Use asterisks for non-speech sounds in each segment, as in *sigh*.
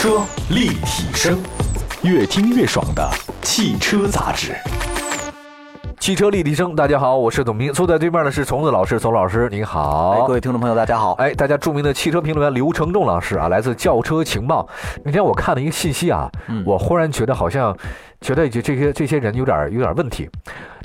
车立体声，越听越爽的汽车杂志。汽车立体声，大家好，我是董斌，坐在对面的是虫子老师，虫老师您好，哎，各位听众朋友，大家好。哎，大家著名的汽车评论员刘成仲老师啊，来自轿车情报。那天我看了一个信息啊，我忽然觉得好像，觉得这这些这些人有点有点问题，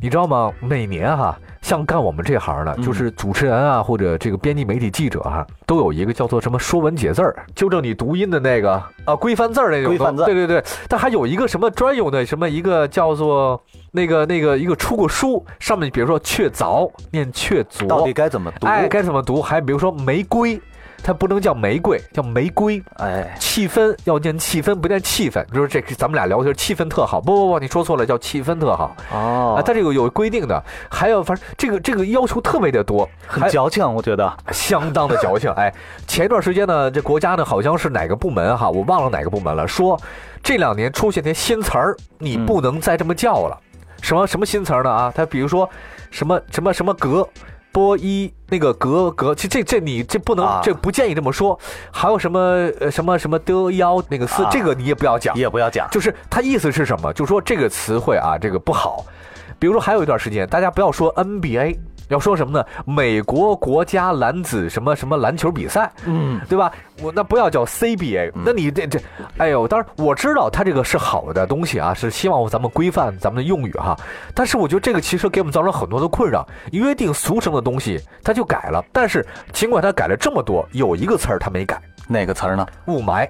你知道吗？每年哈。像干我们这行的，就是主持人啊，或者这个编辑媒体记者啊，都有一个叫做什么“说文解字儿”，纠正你读音的那个啊，规范字儿那种。规范字。对对对，但还有一个什么专有的什么一个叫做那个那个一个出过书，上面比如说“确凿”念“确凿”，到底该怎么读？哎，该怎么读？还比如说“玫瑰”。它不能叫玫瑰，叫玫瑰。哎，气氛要念气氛，不念气氛。就是这，咱们俩聊天气氛特好。不不不，你说错了，叫气氛特好。哦，啊，它这个有规定的，还有反正这个这个要求特别的多，很矫情，我觉得相当的矫情。哎，前一段时间呢，这国家呢好像是哪个部门哈，我忘了哪个部门了，说这两年出现些新词儿，你不能再这么叫了。什么什么新词儿呢？啊，它比如说什么什么什么格。波一那个格格，这这这你这不能，这不建议这么说。还有什么呃什么什么的幺那个四，这个你也不要讲，也不要讲。就是它意思是什么？就说这个词汇啊，这个不好。比如说还有一段时间，大家不要说 NBA。要说什么呢？美国国家男子什么什么篮球比赛，嗯，对吧？我那不要叫 CBA，那你这这，哎呦，当然我知道它这个是好的东西啊，是希望咱们规范咱们的用语哈。但是我觉得这个其实给我们造成很多的困扰，约定俗成的东西它就改了。但是尽管它改了这么多，有一个词儿它没改，哪个词儿呢？雾霾。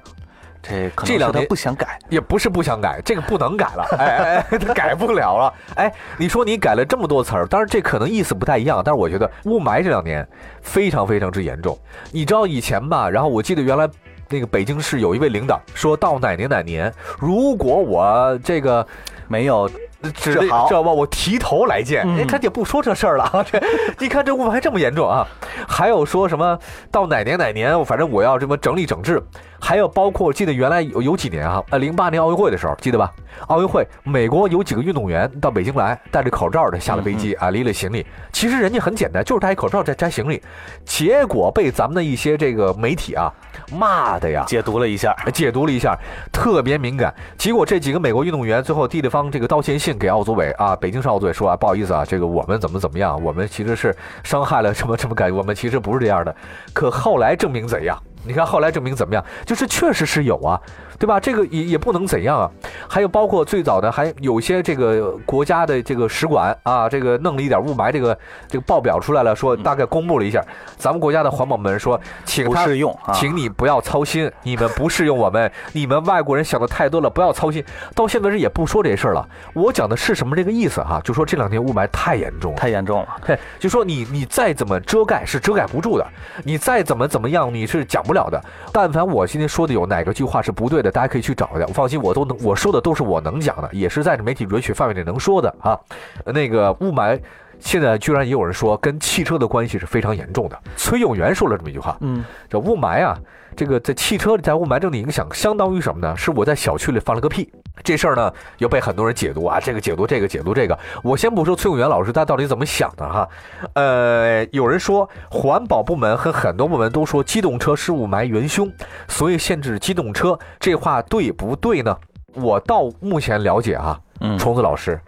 这这两天不想改，也不是不想改，这个不能改了，哎他改不了了。哎，你说你改了这么多词儿，当然这可能意思不太一样，但是我觉得雾霾这两年非常非常之严重。你知道以前吧？然后我记得原来那个北京市有一位领导说到哪年哪年，如果我这个没有。知道吧？我提头来见，哎，他也不说这事儿了啊。这，你看这雾霾这么严重啊？还有说什么到哪年哪年，反正我要这么整理整治。还有包括记得原来有有几年啊，呃，零八年奥运会的时候，记得吧？奥运会，美国有几个运动员到北京来，戴着口罩的下了飞机啊，拎了行李。其实人家很简单，就是戴一口罩摘摘行李。结果被咱们的一些这个媒体啊骂的呀，解读了一下，解读了一下，特别敏感。结果这几个美国运动员最后递了方这个道歉信给奥组委啊，北京市奥组委说啊，不好意思啊，这个我们怎么怎么样，我们其实是伤害了什么什么感，我们其实不是这样的。可后来证明怎样？你看后来证明怎么样？就是确实是有啊，对吧？这个也也不能怎样啊。还有包括最早的还有些这个国家的这个使馆啊，这个弄了一点雾霾，这个这个报表出来了，说大概公布了一下，咱们国家的环保部门说，请不适用，请你不要操心，你们不适用我们，你们外国人想的太多了，不要操心。到现在这也不说这事儿了。我讲的是什么这个意思哈？就说这两天雾霾太严重了，太严重了。对，就说你你再怎么遮盖是遮盖不住的，你再怎么怎么样你是讲不。了的，但凡我今天说的有哪个句话是不对的，大家可以去找一下。放心，我都能，我说的都是我能讲的，也是在媒体允许范围内能说的啊。那个雾霾，现在居然也有人说跟汽车的关系是非常严重的。崔永元说了这么一句话，嗯，这雾霾啊。这个在汽车里在雾霾中的影响，相当于什么呢？是我在小区里放了个屁，这事儿呢又被很多人解读啊，这个解读这个解读这个。我先不说崔永元老师他到底怎么想的哈，呃，有人说环保部门和很多部门都说机动车是雾霾元凶，所以限制机动车，这话对不对呢？我到目前了解啊，虫子老师，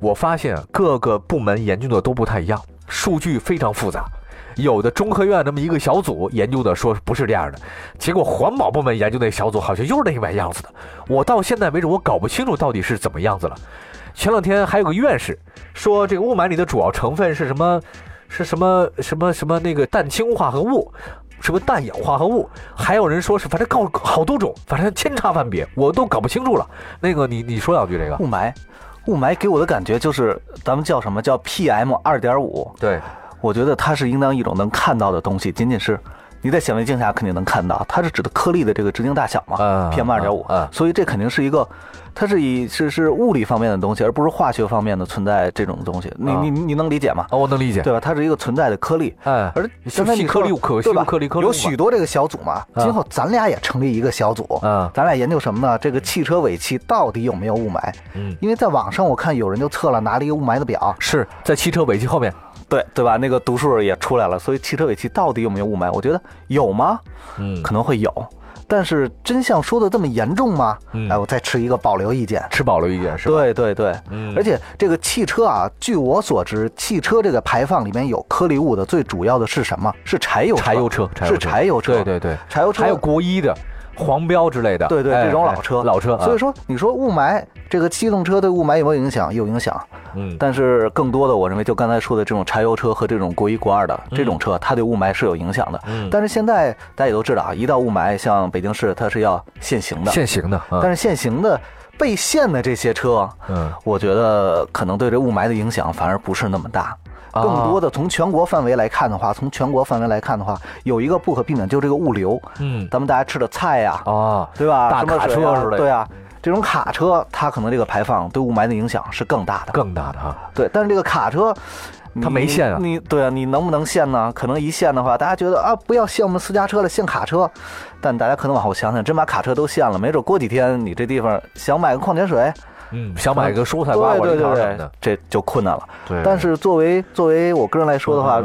我发现各个部门研究的都不太一样，数据非常复杂。有的中科院那么一个小组研究的说不是这样的，结果环保部门研究那小组好像又是那个样子的。我到现在为止我搞不清楚到底是怎么样子了。前两天还有个院士说这个雾霾里的主要成分是什么？是什么什么什么那个氮氢化合物，什么氮氧化合物？还有人说是反正搞好多种，反正千差万别，我都搞不清楚了。那个你你说两句这个雾霾，雾霾给我的感觉就是咱们叫什么叫 PM 二点五？对。我觉得它是应当一种能看到的东西，仅仅是你在显微镜下肯定能看到，它是指的颗粒的这个直径大小嘛，PM 二点五，所以这肯定是一个，它是以是是物理方面的东西，而不是化学方面的存在这种东西，你你你能理解吗？我能理解，对吧？它是一个存在的颗粒，哎，而刚才你颗粒可对吧？颗粒颗粒有许多这个小组嘛，今后咱俩也成立一个小组，嗯，咱俩研究什么呢？这个汽车尾气到底有没有雾霾？嗯，因为在网上我看有人就测了，拿了一个雾霾的表，是在汽车尾气后面。对对吧？那个读数也出来了，所以汽车尾气到底有没有雾霾？我觉得有吗？嗯，可能会有。但是真相说的这么严重吗？嗯哎，我再持一个保留意见，持保留意见是吧？对对对，嗯。而且这个汽车啊，据我所知，汽车这个排放里面有颗粒物的，最主要的是什么？是柴油柴油车，是柴油车。对对对，柴油车还有国一的。黄标之类的，对对，这种老车，老车。所以说，你说雾霾，这个机动车对雾霾有没有影响？有影响。嗯，但是更多的，我认为就刚才说的这种柴油车和这种国一国二的这种车，它对雾霾是有影响的。嗯，但是现在大家也都知道啊，一到雾霾，像北京市它是要限行的，限行的。但是限行的被限的这些车，嗯，我觉得可能对这雾霾的影响反而不是那么大。更多的从全国范围来看的话，从全国范围来看的话，有一个不可避免，就是这个物流。嗯，咱们大家吃的菜呀，啊，对吧？大卡车似的。对啊，这种卡车它可能这个排放对雾霾的影响是更大的，更大的啊。对，但是这个卡车，它没限啊。你对啊，你能不能限呢？可能一限的话，大家觉得啊，不要限我们私家车了，限卡车。但大家可能往后想想，真把卡车都限了，没准过几天你这地方想买个矿泉水。嗯，想买一个蔬菜瓜果对对的，这就困难了。对，但是作为作为我个人来说的话，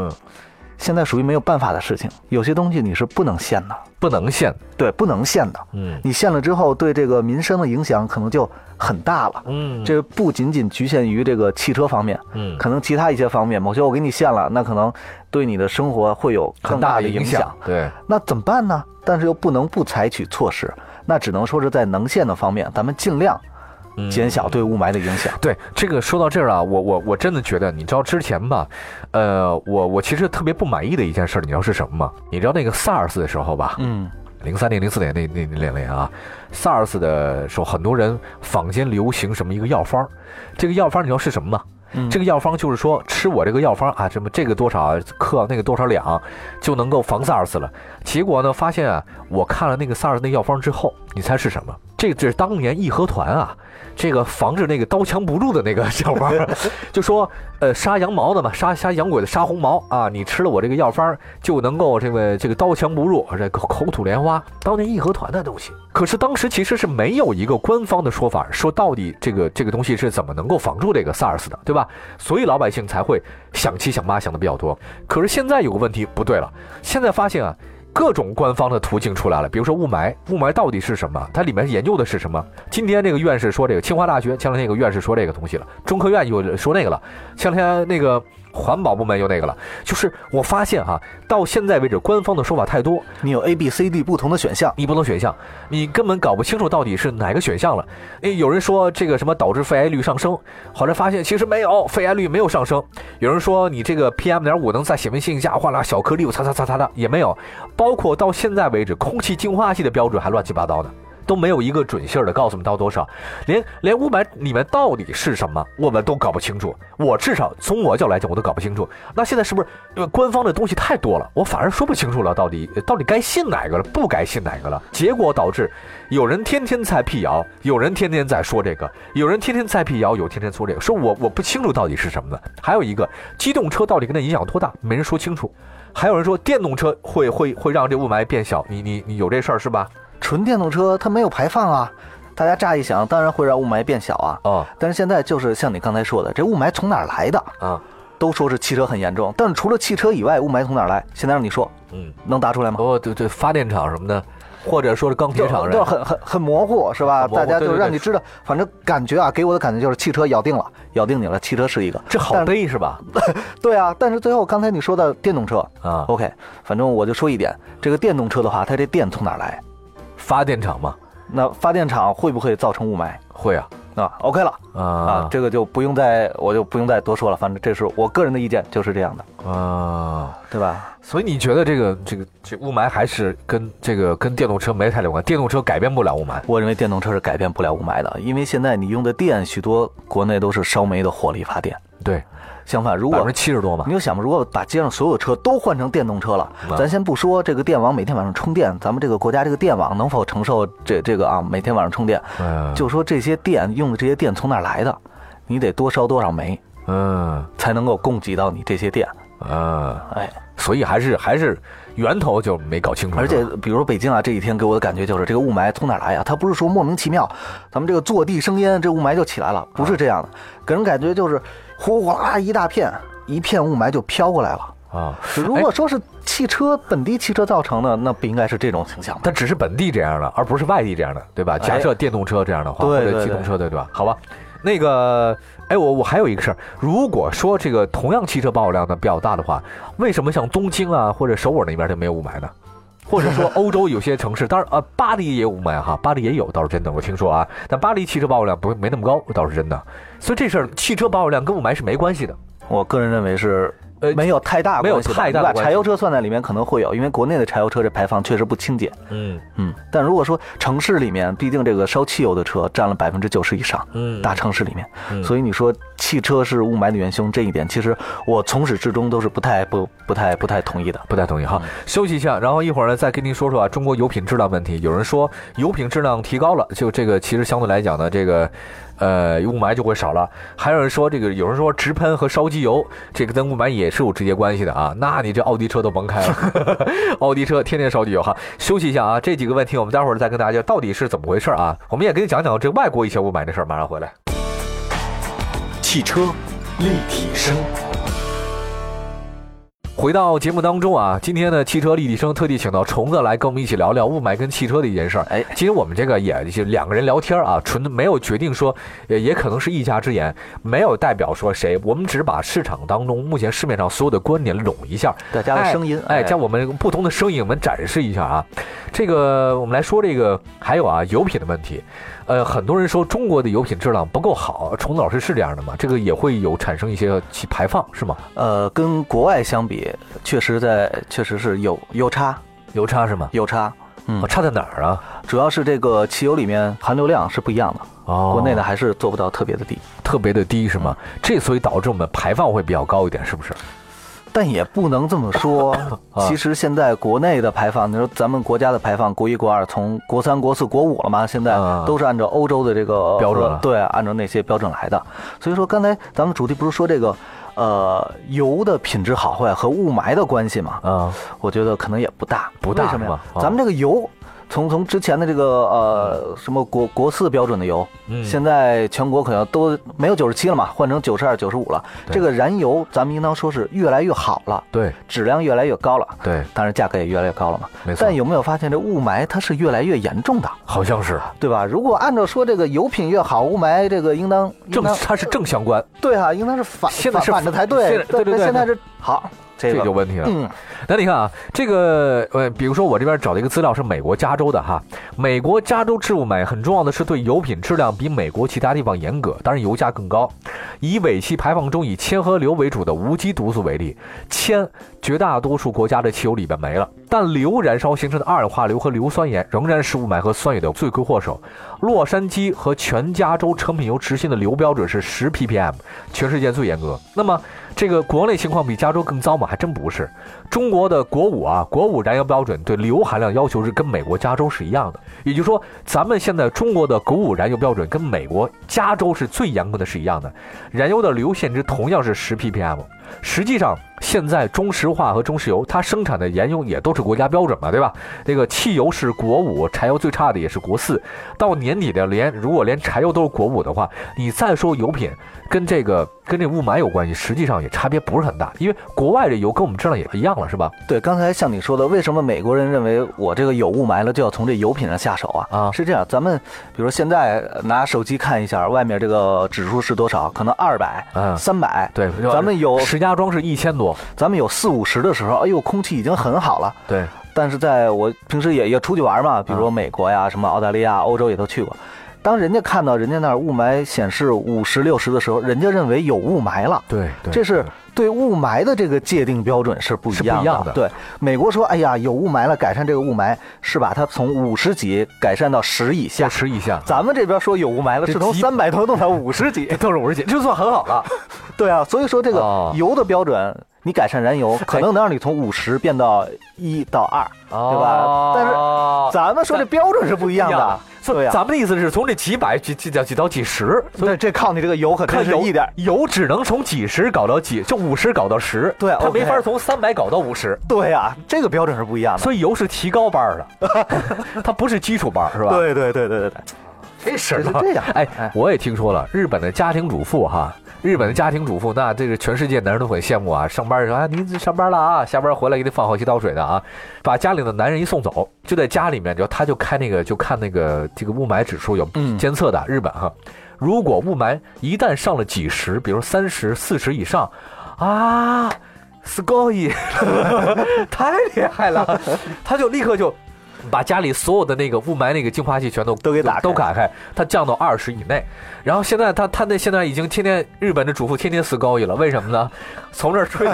现在属于没有办法的事情。有些东西你是不能限的，不能限，对，不能限的。嗯，你限了之后，对这个民生的影响可能就很大了。嗯，这不仅仅局限于这个汽车方面，嗯，可能其他一些方面，某些我给你限了，那可能对你的生活会有更大的影响。对，那怎么办呢？但是又不能不采取措施，那只能说是在能限的方面，咱们尽量。减小对雾霾的影响。对这个说到这儿啊，我我我真的觉得，你知道之前吧，呃，我我其实特别不满意的一件事，你知道是什么吗？你知道那个 SARS 的时候吧？嗯，零三年、零四年那那那两年啊，SARS 的时候，很多人坊间流行什么一个药方，这个药方你知道是什么吗？这个药方就是说吃我这个药方啊，什么这个多少克，那个多少两，就能够防 SARS 了。结果呢，发现啊，我看了那个 SARS 那药方之后，你猜是什么？这这是当年义和团啊。这个防止那个刀枪不入的那个小方，*laughs* 就说，呃，杀羊毛的嘛，杀杀洋鬼的，杀红毛啊！你吃了我这个药方，就能够这个这个刀枪不入，这口口吐莲花。当年义和团的东西，可是当时其实是没有一个官方的说法，说到底这个这个东西是怎么能够防住这个 SARS 的，对吧？所以老百姓才会想七想八想的比较多。可是现在有个问题不对了，现在发现啊。各种官方的途径出来了，比如说雾霾，雾霾到底是什么？它里面研究的是什么？今天这个院士说这个，清华大学前两天有个院士说这个东西了，中科院又说那个了，前两天那个。环保部门有那个了，就是我发现哈，到现在为止，官方的说法太多。你有 A、B、C、D 不同的选项，你不同选项，你根本搞不清楚到底是哪个选项了。诶，有人说这个什么导致肺癌率上升，后来发现其实没有，肺癌率没有上升。有人说你这个 PM 点五能在显微镜下画了小颗粒，擦擦擦擦的也没有。包括到现在为止，空气净化器的标准还乱七八糟的。都没有一个准信儿的告诉我们到多少，连连雾霾里面到底是什么，我们都搞不清楚。我至少从我角度来讲，我都搞不清楚。那现在是不是因为官方的东西太多了，我反而说不清楚了？到底到底该信哪个了，不该信哪个了？结果导致有人天天在辟谣，有人天天在说这个，有人天天在辟谣，有天天说这个，说我我不清楚到底是什么呢？还有一个机动车到底跟它影响多大，没人说清楚。还有人说电动车会会会让这雾霾变小，你你你有这事儿是吧？纯电动车它没有排放啊，大家乍一想，当然会让雾霾变小啊。哦，但是现在就是像你刚才说的，这雾霾从哪儿来的啊？都说是汽车很严重，但是除了汽车以外，雾霾从哪儿来？现在让你说，嗯，能答出来吗？哦，对对，发电厂什么的，或者说是钢铁厂，就很很很模糊，是吧？大家就让你知道，反正感觉啊，给我的感觉就是汽车咬定了，咬定你了，汽车是一个，这好背是吧？*laughs* 对啊，但是最后刚才你说的电动车啊，OK，反正我就说一点，这个电动车的话，它这电从哪儿来？发电厂嘛，那发电厂会不会造成雾霾？会啊，啊，OK 了啊，这个就不用再，我就不用再多说了。反正这是我个人的意见，就是这样的啊，对吧？所以你觉得这个这个这雾霾还是跟这个跟电动车没太有关？电动车改变不了雾霾？我认为电动车是改变不了雾霾的，因为现在你用的电，许多国内都是烧煤的火力发电。对。相反，如果百分之七十多吧，你就想吧，如果把街上所有车都换成电动车了，咱先不说这个电网每天晚上充电，咱们这个国家这个电网能否承受这这个啊？每天晚上充电，就说这些电用的这些电从哪来的？你得多烧多少煤，嗯，才能够供给到你这些电，嗯，哎，所以还是还是源头就没搞清楚。而且，比如说北京啊，这几天给我的感觉就是这个雾霾从哪来呀？它不是说莫名其妙，咱们这个坐地生烟，这雾霾就起来了，不是这样的，给人感觉就是。呼哗一大片，一片雾霾就飘过来了。啊。如果说是汽车本地汽车造成的，那不应该是这种形象。它只是本地这样的，而不是外地这样的，对吧？假设电动车这样的话，或者机动车的，对吧？好吧，那个，哎，我我还有一个事儿，如果说这个同样汽车保有量呢比较大的话，为什么像东京啊或者首尔那边就没有雾霾呢？或者说 *laughs* 欧洲有些城市，当然呃，巴黎也有雾霾哈，巴黎也有倒是真的，我听说啊，但巴黎汽车保有量不没那么高，倒是真的。所以这事儿汽车保有量跟雾霾是没关系的。我个人认为是。呃，没有太大，没有太大，把柴油车算在里面可能会有，因为国内的柴油车这排放确实不清洁。嗯嗯，但如果说城市里面，毕竟这个烧汽油的车占了百分之九十以上，嗯，大城市里面，所以你说汽车是雾霾的元凶，这一点其实我从始至终都是不太不不太不太同意的，不太同意哈。休息一下，然后一会儿呢再跟您说说啊，中国油品质量问题。有人说油品质量提高了，就这个其实相对来讲呢，这个。呃，雾霾就会少了。还有人说，这个有人说直喷和烧机油，这个跟雾霾也是有直接关系的啊。那你这奥迪车都甭开了，*laughs* 奥迪车天天烧机油哈。休息一下啊，这几个问题我们待会儿再跟大家到底是怎么回事啊？我们也给你讲讲这外国一些雾霾的事儿。马上回来。汽车立体声。回到节目当中啊，今天呢汽车立体声特地请到虫子来跟我们一起聊聊雾霾跟汽车的一件事儿。哎，其实我们这个也就两个人聊天啊，纯没有决定说，也也可能是一家之言，没有代表说谁，我们只是把市场当中目前市面上所有的观点拢一下，大家的声音，哎，将我们不同的声音我们展示一下啊。这个我们来说这个，还有啊油品的问题。呃，很多人说中国的油品质量不够好，虫子老师是这样的吗？这个也会有产生一些气排放，是吗？呃，跟国外相比，确实在确实是有有差，有差是吗？有差，嗯，差在哪儿啊？主要是这个汽油里面含硫量是不一样的，哦，国内的还是做不到特别的低，特别的低是吗？这所以导致我们排放会比较高一点，是不是？但也不能这么说。*coughs* 其实现在国内的排放，你说咱们国家的排放，国一、国二，从国三、国四、国五了嘛？现在都是按照欧洲的这个标准，对，按照那些标准来的。所以说，刚才咱们主题不是说这个，呃，油的品质好坏和雾霾的关系嘛？啊，我觉得可能也不大，不大什么呀？咱们这个油。从从之前的这个呃什么国国四标准的油，现在全国可能都没有九十七了嘛，换成九十二、九十五了。这个燃油咱们应当说是越来越好了，对，质量越来越高了，对，当然价格也越来越高了嘛。没错。但有没有发现这雾霾它是越来越严重的？好像是，对吧？如果按照说这个油品越好，雾霾这个应当正它是正相关。对啊，应当是反反反着才对。对对对，现在是好。这就有问题了。嗯，那你看啊，这个呃，比如说我这边找的一个资料是美国加州的哈，美国加州治雾霾很重要的是对油品质量比美国其他地方严格，当然油价更高。以尾气排放中以铅和硫为主的无机毒素为例，铅绝大多数国家的汽油里边没了，但硫燃烧形成的二氧化硫和硫酸盐仍然是雾霾和酸雨的罪魁祸首。洛杉矶和全加州成品油执行的硫标准是十 ppm，全世界最严格。那么这个国内情况比加州更糟吗？还真不是。中国的国五啊，国五燃油标准对硫含量要求是跟美国加州是一样的。也就是说，咱们现在中国的国五燃油标准跟美国加州是最严格的是一样的。燃油的硫限值同样是十 ppm。实际上，现在中石化和中石油它生产的燃油也都是国家标准嘛，对吧？那个汽油是国五，柴油最差的也是国四。到年底的连如果连柴油都是国五的话，你再说油品。跟这个跟这雾霾有关系，实际上也差别不是很大，因为国外这油跟我们质量也一样了，是吧？对，刚才像你说的，为什么美国人认为我这个有雾霾了就要从这油品上下手啊？啊，是这样，咱们比如说现在拿手机看一下外面这个指数是多少，可能二百、嗯，三百，对，咱们有石家庄是一千多，咱们有四五十的时候，哎呦，空气已经很好了。对，但是在我平时也也出去玩嘛，比如说美国呀、什么澳大利亚、欧洲也都去过。当人家看到人家那儿雾霾显示五十六十的时候，人家认为有雾霾了。对，这是对雾霾的这个界定标准是不一样的。对，美国说，哎呀，有雾霾了，改善这个雾霾是把它从五十几改善到十以下。十以下。咱们这边说有雾霾了，是从三百多弄到五十几，*laughs* 都是五十几，就算很好了。*laughs* 对啊，所以说这个油的标准，你改善燃油，*laughs* 可能能让你从五十变到一到二，对吧？但是咱们说这标准是不一样的。对呀，咱们的意思是从这几百几几到几到几十，所以这靠你这个油可看是一点油只能从几十搞到几，就五十搞到十，对，它没法从三百搞到五十。对呀，这个标准是不一样的。所以油是提高班的，*laughs* 它不是基础班，是吧？对对对对对对，这事儿是这样。哎，我也听说了，日本的家庭主妇哈，日本的家庭主妇，那这个全世界男人都很羡慕啊。上班说啊，您上班了啊，下班回来给你放好几刀水的啊，把家里的男人一送走，就在家里面，就他就开那个就看那个这个雾霾指数有监测的，日本哈，如果雾霾一旦上了几十，比如三十四十以上，啊，すごい，太厉害了，他就立刻就。 把家里所有的那个雾霾那个净化器全都都给打都打开，它降到二十以内。然后现在他他那现在已经天天日本的主妇天天死高一了，为什么呢？从这儿吹，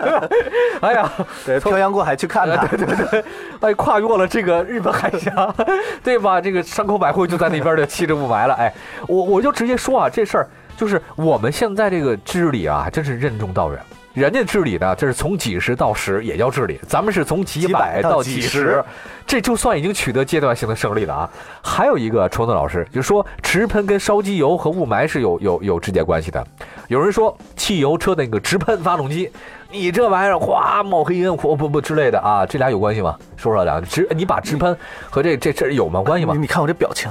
*laughs* 哎呀，对，漂洋过海去看看，对对对，哎，跨越了这个日本海峡，对吧？这个山口百惠就在那边的吸着雾霾了。哎，我我就直接说啊，这事儿就是我们现在这个治理啊，真是任重道远。人家治理呢，这是从几十到十也叫治理，咱们是从几百到几十，这就算已经取得阶段性的胜利了啊。还有一个，虫子老师就说，直喷跟烧机油和雾霾是有有有直接关系的。有人说，汽油车那个直喷发动机，你这玩意儿哗冒黑烟，不不不之类的啊，这俩有关系吗？说说俩直，你把直喷和这这这有吗关系吗？你看我这表情。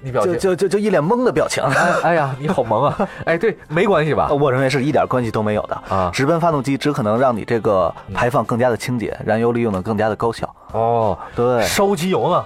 你表情就就就一脸懵的表情，哎呀，你好萌啊！*laughs* 哎，对，没关系吧？我认为是一点关系都没有的啊。直喷发动机只可能让你这个排放更加的清洁，燃油利用的更加的高效。哦，对，烧机油呢？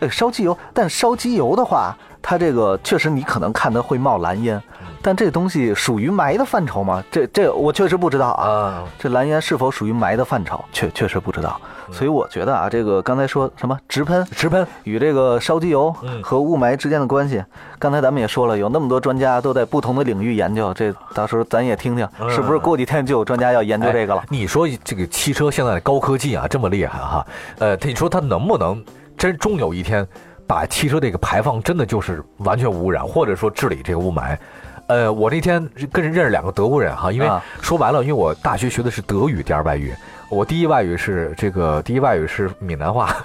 哎，烧机油，但烧机油的话，它这个确实你可能看它会冒蓝烟。但这东西属于霾的范畴吗？这这我确实不知道啊。这蓝烟是否属于霾的范畴？确确实不知道。所以我觉得啊，这个刚才说什么直喷直喷与这个烧机油和雾霾之间的关系，刚才咱们也说了，有那么多专家都在不同的领域研究。这到时候咱也听听，是不是过几天就有专家要研究这个了？你说这个汽车现在的高科技啊，这么厉害哈？呃，你说它能不能真终有一天把汽车这个排放真的就是完全无污染，或者说治理这个雾霾？呃，我那天跟人认识两个德国人哈，因为说白了，因为我大学学的是德语第二外语，我第一外语是这个第一外语是闽南话，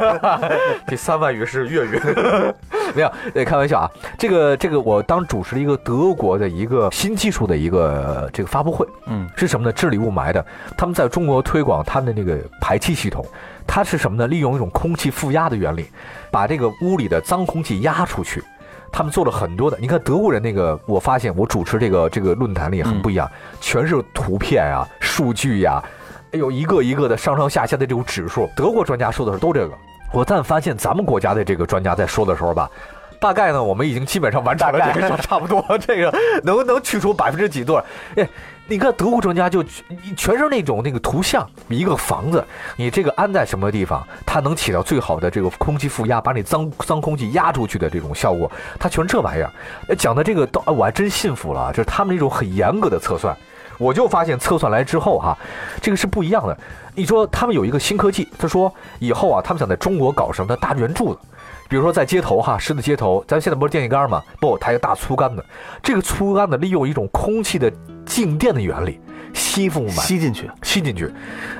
*laughs* 第三外语是粤语，*laughs* 没有，开玩笑啊。这个这个，我当主持了一个德国的一个新技术的一个这个发布会，嗯，是什么呢？治理雾霾的，他们在中国推广他们的那个排气系统，它是什么呢？利用一种空气负压的原理，把这个屋里的脏空气压出去。他们做了很多的，你看德国人那个，我发现我主持这个这个论坛里很不一样，全是图片啊、数据呀，哎呦，一个一个的上上下下的这种指数。德国专家说的是都这个，我但发现咱们国家的这个专家在说的时候吧，大概呢，我们已经基本上完成了这个，差不多这个能能去除百分之几多？哎。你看德国专家就全是那种那个图像，一个房子，你这个安在什么地方，它能起到最好的这个空气负压，把你脏 *laughs* 脏空气压出去的这种效果，它全是这玩意儿。讲的这个，我还真信服了，就是他们那种很严格的测算，我就发现测算来之后哈，这个是不一样的。你说他们有一个新科技，他说以后啊，他们想在中国搞什么大圆柱子。比如说在街头哈，湿的街头，咱现在不是电线杆吗？不，它有大粗杆子。这个粗杆子利用一种空气的静电的原理，吸附雾霾，吸进去，吸进去，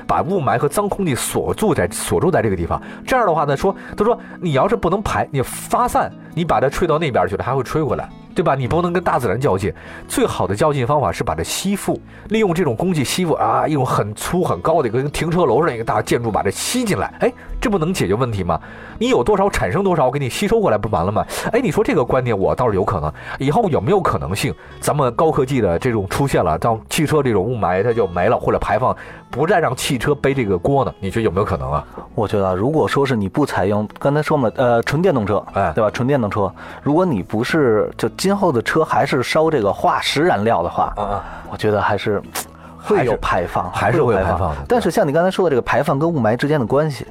把雾霾和脏空气锁住在锁住在这个地方。这样的话呢，说他说你要是不能排，你发散，你把它吹到那边去了，还会吹回来。对吧？你不能跟大自然较劲，最好的较劲方法是把它吸附，利用这种工具吸附啊，一种很粗很高的一个停车楼上一个大建筑把它吸进来，哎，这不能解决问题吗？你有多少产生多少，我给你吸收过来不完了吗？哎，你说这个观点我倒是有可能，以后有没有可能性，咱们高科技的这种出现了，当汽车这种雾霾它就没了，或者排放不再让汽车背这个锅呢？你觉得有没有可能啊？我觉得如果说是你不采用刚才说嘛，呃，纯电动车，哎，对吧？纯电动车，如果你不是就。今后的车还是烧这个化石燃料的话，啊，我觉得还是会有排放，还是会有排放的。但是像你刚才说的这个排放跟雾霾之间的关系，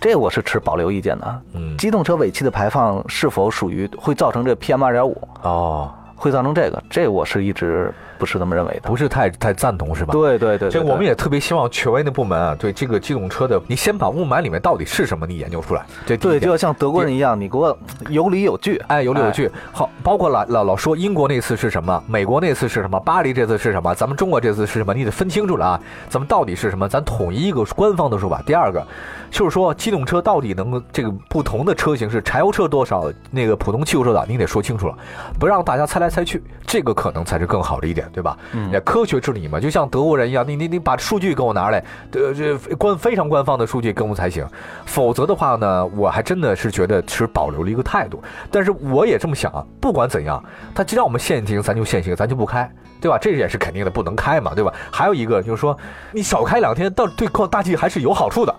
这我是持保留意见的。嗯，机动车尾气的排放是否属于会造成这 PM 二点五？哦，会造成这个，这我是一直。不是这么认为的，不是太太赞同，是吧？对对对，所以我们也特别希望权威的部门啊，对这个机动车的，你先把雾霾里面到底是什么，你研究出来。对对，就要像德国人一样，你给我有理有据，哎，有理有据。好，包括老老老说英国那次是什么，美国那次是什么，巴黎这次是什么，咱们中国这次是什么，你得分清楚了啊。咱们到底是什么？咱统一一个官方的说法。第二个，就是说机动车到底能这个不同的车型是柴油车多少，那个普通汽油车的，你得说清楚了，不让大家猜。来猜去，这个可能才是更好的一点，对吧？嗯，科学治理嘛，就像德国人一样，你你你把数据给我拿来，呃，这官非常官方的数据给我们才行，否则的话呢，我还真的是觉得持保留了一个态度。但是我也这么想啊，不管怎样，他既然我们限行，咱就限行，咱就不开。对吧？这也是肯定的，不能开嘛，对吧？还有一个就是说，你少开两天，到对抗大气还是有好处的。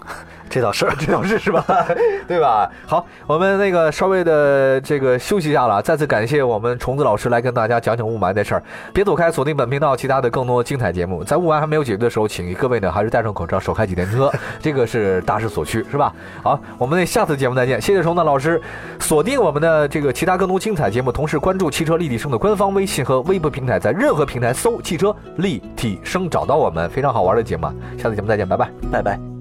这倒是，*laughs* 这倒是是吧？*laughs* 对吧？好，我们那个稍微的这个休息一下了。再次感谢我们虫子老师来跟大家讲讲雾霾的事儿。别走开，锁定本频道其他的更多精彩节目。在雾霾还没有解决的时候，请各位呢还是戴上口罩，少开几天车，*laughs* 这个是大势所趋，是吧？好，我们下次节目再见。谢谢虫子老师，锁定我们的这个其他更多精彩节目，同时关注汽车立体声的官方微信和微博平台，在任何平台搜“汽车立体声”找到我们，非常好玩的节目。下次节目再见，拜拜，拜拜。